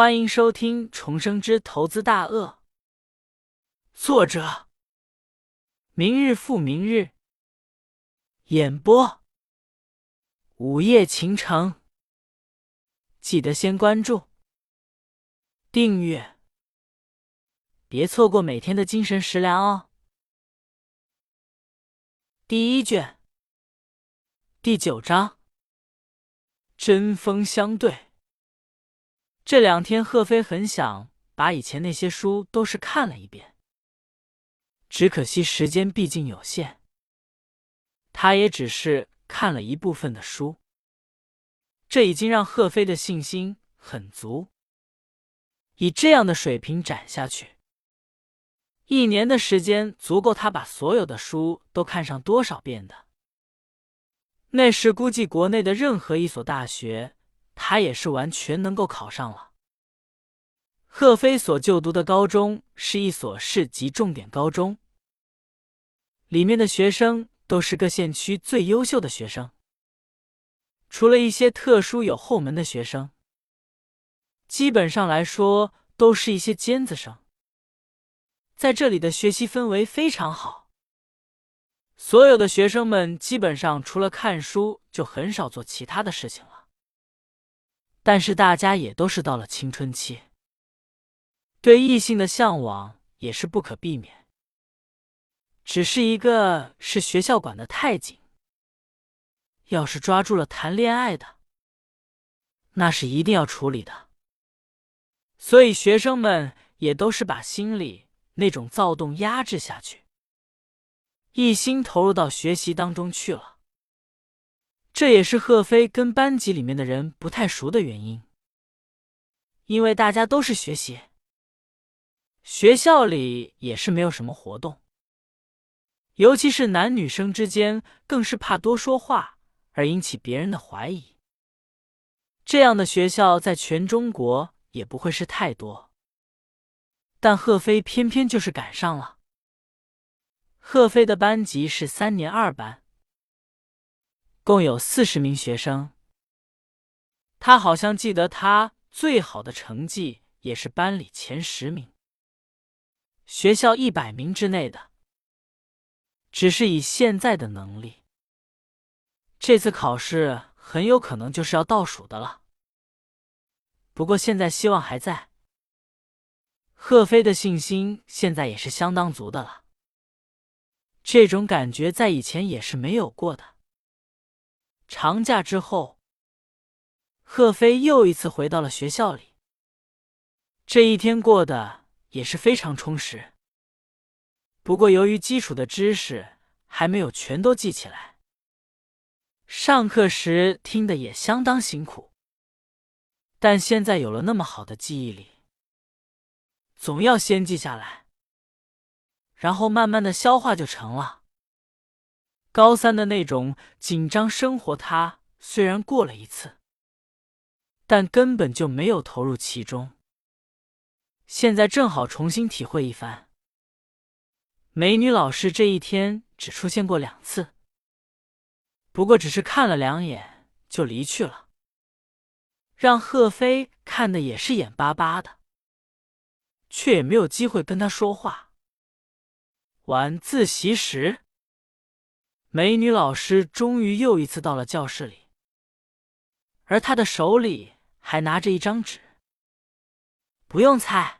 欢迎收听《重生之投资大鳄》，作者：明日复明日，演播：午夜情城。记得先关注、订阅，别错过每天的精神食粮哦。第一卷，第九章：针锋相对。这两天，贺飞很想把以前那些书都是看了一遍，只可惜时间毕竟有限，他也只是看了一部分的书。这已经让贺飞的信心很足。以这样的水平展下去，一年的时间足够他把所有的书都看上多少遍的。那时估计国内的任何一所大学。他也是完全能够考上了。贺飞所就读的高中是一所市级重点高中，里面的学生都是各县区最优秀的学生，除了一些特殊有后门的学生，基本上来说都是一些尖子生。在这里的学习氛围非常好，所有的学生们基本上除了看书，就很少做其他的事情了。但是大家也都是到了青春期，对异性的向往也是不可避免。只是一个是学校管的太紧，要是抓住了谈恋爱的，那是一定要处理的。所以学生们也都是把心里那种躁动压制下去，一心投入到学习当中去了。这也是贺飞跟班级里面的人不太熟的原因，因为大家都是学习，学校里也是没有什么活动，尤其是男女生之间，更是怕多说话而引起别人的怀疑。这样的学校在全中国也不会是太多，但贺飞偏偏就是赶上了。贺飞的班级是三年二班。共有四十名学生，他好像记得他最好的成绩也是班里前十名，学校一百名之内的。只是以现在的能力，这次考试很有可能就是要倒数的了。不过现在希望还在，贺飞的信心现在也是相当足的了。这种感觉在以前也是没有过的。长假之后，贺飞又一次回到了学校里。这一天过得也是非常充实。不过，由于基础的知识还没有全都记起来，上课时听的也相当辛苦。但现在有了那么好的记忆力，总要先记下来，然后慢慢的消化就成了。高三的那种紧张生活，他虽然过了一次，但根本就没有投入其中。现在正好重新体会一番。美女老师这一天只出现过两次，不过只是看了两眼就离去了，让贺飞看的也是眼巴巴的，却也没有机会跟他说话。晚自习时。美女老师终于又一次到了教室里，而她的手里还拿着一张纸。不用猜，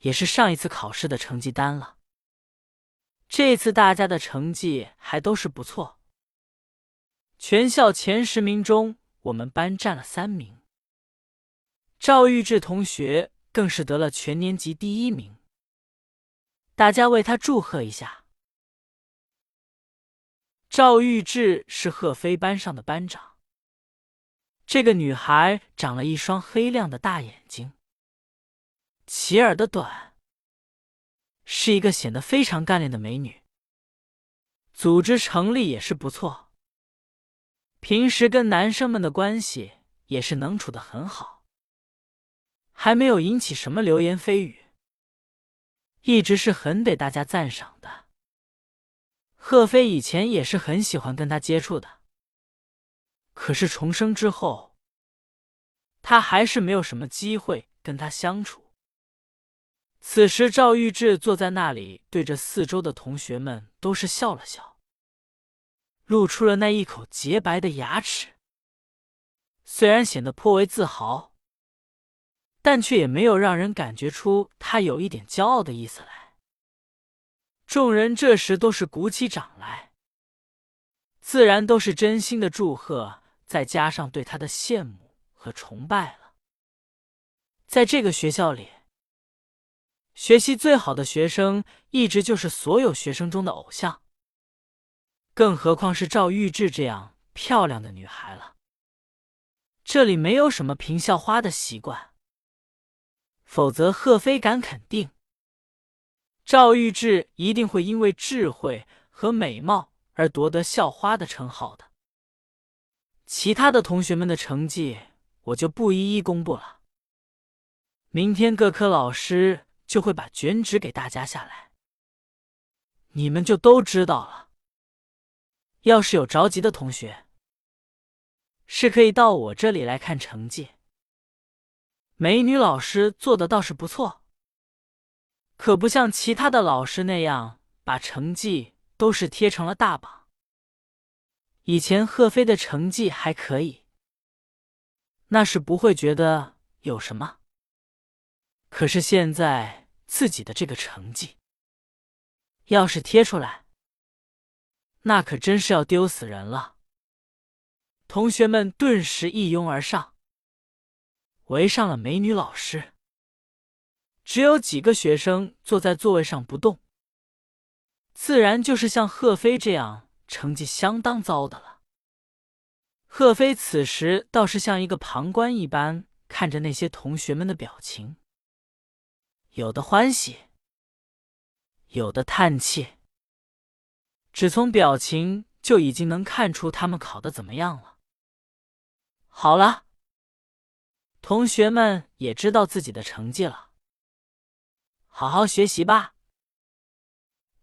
也是上一次考试的成绩单了。这次大家的成绩还都是不错，全校前十名中，我们班占了三名。赵玉志同学更是得了全年级第一名，大家为他祝贺一下。赵玉志是贺飞班上的班长。这个女孩长了一双黑亮的大眼睛，齐耳的短，是一个显得非常干练的美女。组织成立也是不错，平时跟男生们的关系也是能处的很好，还没有引起什么流言蜚语，一直是很得大家赞赏的。贺飞以前也是很喜欢跟他接触的，可是重生之后，他还是没有什么机会跟他相处。此时，赵玉志坐在那里，对着四周的同学们都是笑了笑，露出了那一口洁白的牙齿。虽然显得颇为自豪，但却也没有让人感觉出他有一点骄傲的意思来。众人这时都是鼓起掌来，自然都是真心的祝贺，再加上对他的羡慕和崇拜了。在这个学校里，学习最好的学生一直就是所有学生中的偶像，更何况是赵玉智这样漂亮的女孩了。这里没有什么评校花的习惯，否则贺飞敢肯定。赵玉智一定会因为智慧和美貌而夺得校花的称号的。其他的同学们的成绩我就不一一公布了。明天各科老师就会把卷纸给大家下来，你们就都知道了。要是有着急的同学，是可以到我这里来看成绩。美女老师做的倒是不错。可不像其他的老师那样把成绩都是贴成了大榜。以前贺飞的成绩还可以，那是不会觉得有什么。可是现在自己的这个成绩，要是贴出来，那可真是要丢死人了。同学们顿时一拥而上，围上了美女老师。只有几个学生坐在座位上不动，自然就是像贺飞这样成绩相当糟的了。贺飞此时倒是像一个旁观一般看着那些同学们的表情，有的欢喜，有的叹气，只从表情就已经能看出他们考的怎么样了。好了，同学们也知道自己的成绩了。好好学习吧，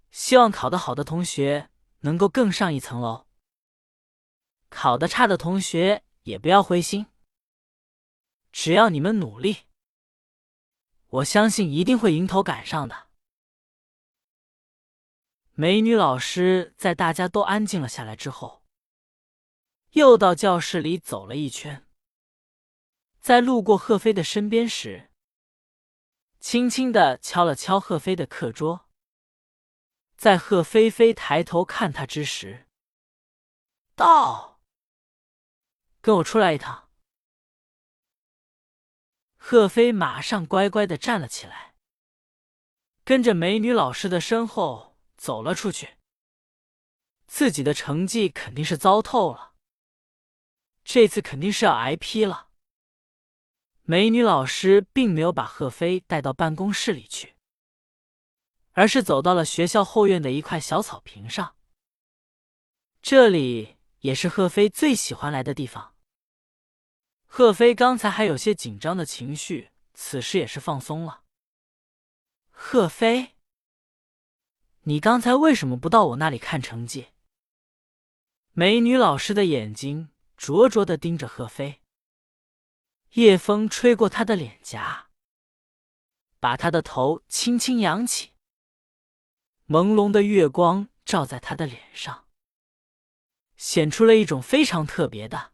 希望考得好的同学能够更上一层楼。考得差的同学也不要灰心，只要你们努力，我相信一定会迎头赶上的。美女老师在大家都安静了下来之后，又到教室里走了一圈，在路过贺飞的身边时。轻轻的敲了敲贺飞的课桌，在贺飞飞抬头看他之时，道：“跟我出来一趟。”贺飞马上乖乖的站了起来，跟着美女老师的身后走了出去。自己的成绩肯定是糟透了，这次肯定是要挨批了。美女老师并没有把贺飞带到办公室里去，而是走到了学校后院的一块小草坪上。这里也是贺飞最喜欢来的地方。贺飞刚才还有些紧张的情绪，此时也是放松了。贺飞，你刚才为什么不到我那里看成绩？美女老师的眼睛灼灼的盯着贺飞。夜风吹过他的脸颊，把他的头轻轻扬起。朦胧的月光照在他的脸上，显出了一种非常特别的、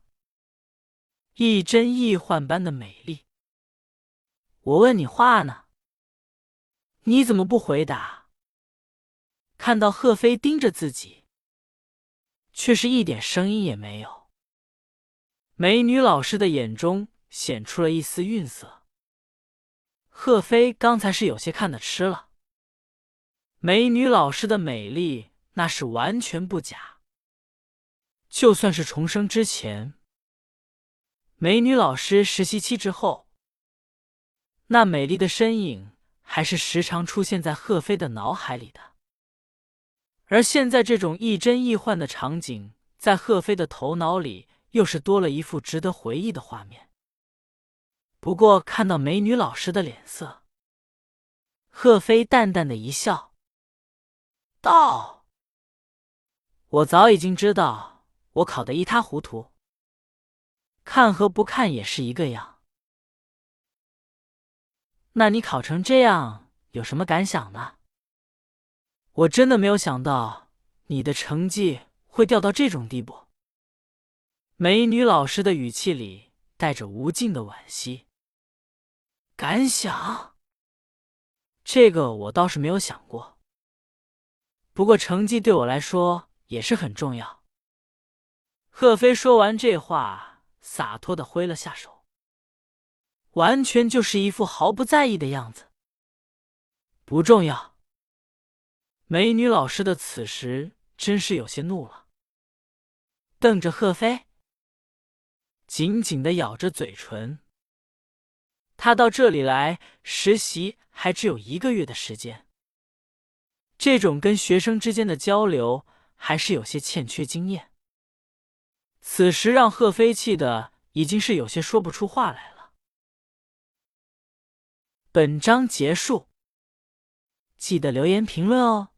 亦真亦幻般的美丽。我问你话呢，你怎么不回答？看到贺飞盯着自己，却是一点声音也没有。美女老师的眼中。显出了一丝晕色。贺飞刚才是有些看得吃了。美女老师的美丽那是完全不假。就算是重生之前，美女老师实习期之后，那美丽的身影还是时常出现在贺飞的脑海里的。而现在这种亦真亦幻的场景，在贺飞的头脑里又是多了一幅值得回忆的画面。不过看到美女老师的脸色，贺飞淡淡的一笑，道：“我早已经知道我考得一塌糊涂，看和不看也是一个样。那你考成这样，有什么感想呢？我真的没有想到你的成绩会掉到这种地步。美女老师的语气里带着无尽的惋惜。感想？这个我倒是没有想过。不过成绩对我来说也是很重要。贺飞说完这话，洒脱的挥了下手，完全就是一副毫不在意的样子。不重要。美女老师的此时真是有些怒了，瞪着贺飞，紧紧的咬着嘴唇。他到这里来实习还只有一个月的时间，这种跟学生之间的交流还是有些欠缺经验。此时让贺飞气的已经是有些说不出话来了。本章结束，记得留言评论哦。